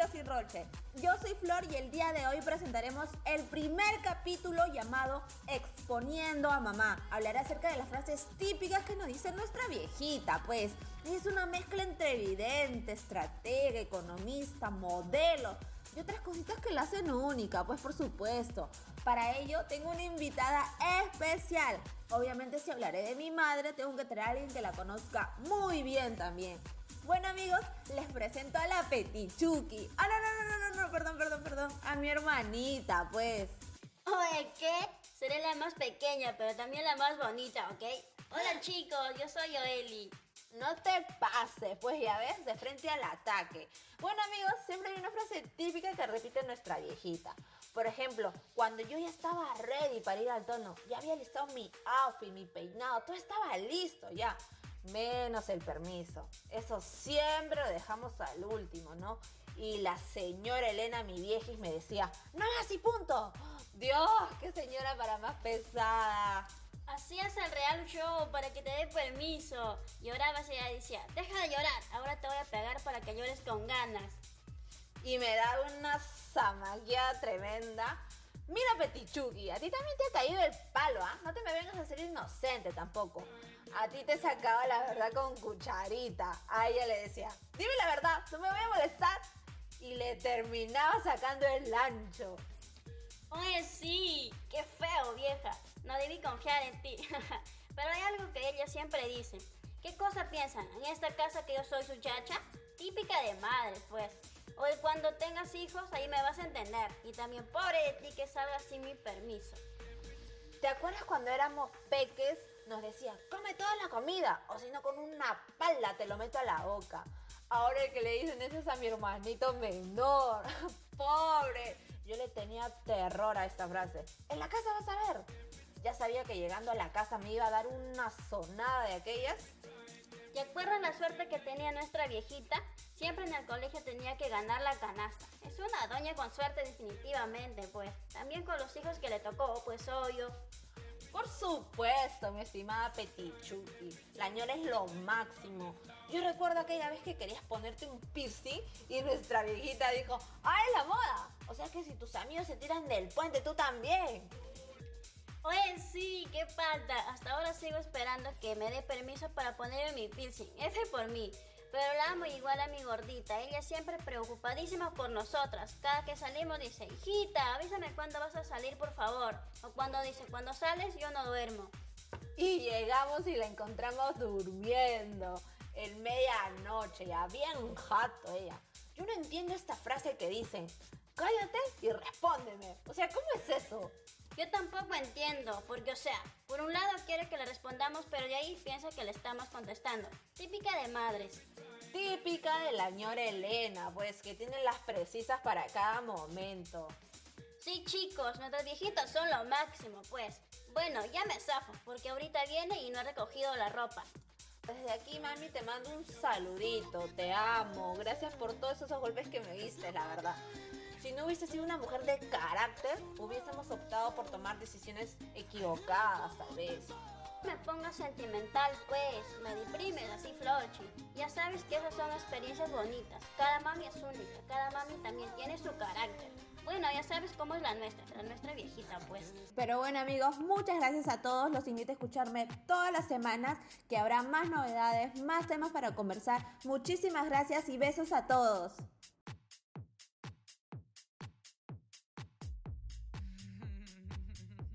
tranquilo, sin Roche. Yo soy Flor y el día de hoy presentaremos el primer capítulo llamado Exponiendo a Mamá. Hablaré acerca de las frases típicas que nos dice nuestra viejita, pues. Es una mezcla entre evidente, estratega, economista, modelo y otras cositas que la hacen única, pues por supuesto. Para ello tengo una invitada especial. Obviamente si hablaré de mi madre, tengo que traer a alguien que la conozca muy bien también. Bueno amigos, les presento a la Petichuki. Ah, no, no, no, no, no, no, perdón, perdón, perdón. A mi hermanita, pues. Oye, ¿qué? Seré la más pequeña, pero también la más bonita, ¿ok? Hola chicos, yo soy Oeli. No te pases, pues ya ves, de frente al ataque. Bueno amigos, siempre hay una frase típica que repite nuestra viejita. Por ejemplo, cuando yo ya estaba ready para ir al tono, ya había listado mi outfit, mi peinado, todo estaba listo ya. Menos el permiso. Eso siempre lo dejamos al último, ¿no? Y la señora Elena, mi viejis, me decía, no así, punto. Dios, qué señora para más pesada. Hacías el real show para que te dé permiso. Llorabas y ella decía, deja de llorar, ahora te voy a pegar para que llores con ganas. Y me da una zamagueada tremenda. Mira, Petichuki, a ti también te ha caído el palo, ¿ah? No te me vengas a ser inocente tampoco. A ti te sacaba la verdad con cucharita. A ella le decía, dime la verdad, no me voy a molestar. Y le terminaba sacando el ancho. Oye, sí, qué feo, vieja. No debí confiar en ti. Pero hay algo que ella siempre dice. ¿Qué cosa piensan? ¿En esta casa que yo soy su chacha? Típica de madre, pues. Hoy cuando tengas hijos, ahí me vas a entender. Y también pobre de ti que salgas sin mi permiso. ¿Te acuerdas cuando éramos peques? Nos decía, come toda la comida, o si no con una pala te lo meto a la boca. Ahora el que le dicen eso es a mi hermanito menor. Pobre. Yo le tenía terror a esta frase. En la casa vas a ver. Ya sabía que llegando a la casa me iba a dar una sonada de aquellas. ¿Te acuerdas la suerte que tenía nuestra viejita? Siempre en el colegio tenía que ganar la canasta. Es una doña con suerte definitivamente, pues. También con los hijos que le tocó, pues obvio. Por supuesto, mi estimada Petichuki. La ñora es lo máximo. Yo recuerdo aquella vez que querías ponerte un piercing y nuestra viejita dijo, ¡ah, es la moda! O sea que si tus amigos se tiran del puente, tú también. Oye, sí, qué falta. Hasta ahora sigo esperando que me dé permiso para ponerme mi piercing. Ese por mí. Pero la amo igual a mi gordita. Ella siempre preocupadísima por nosotras. Cada que salimos dice, hijita, avísame cuándo vas a salir, por favor. O cuando dice, cuando sales yo no duermo. Y llegamos y la encontramos durmiendo. En medianoche, ya bien jato ella. Yo no entiendo esta frase que dicen, cállate y respóndeme. O sea, ¿cómo es eso? Yo tampoco entiendo, porque o sea, por un lado quiere que le respondamos, pero de ahí piensa que le estamos contestando. Típica de madres. Típica de la señora Elena, pues que tiene las precisas para cada momento. Sí, chicos, nuestros viejitos son lo máximo, pues. Bueno, ya me zafo, porque ahorita viene y no ha recogido la ropa. Desde aquí, mami, te mando un saludito, te amo. Gracias por todos esos golpes que me diste, la verdad. Si no hubiese sido una mujer de carácter, hubiésemos optado por tomar decisiones equivocadas, tal vez. Me pongo sentimental, pues, me deprimes así, Flochi. Ya sabes que esas son experiencias bonitas. Cada mami es única, cada mami también tiene su carácter. Bueno, ya sabes cómo es la nuestra, la nuestra viejita, pues. Pero bueno, amigos, muchas gracias a todos. Los invito a escucharme todas las semanas, que habrá más novedades, más temas para conversar. Muchísimas gracias y besos a todos.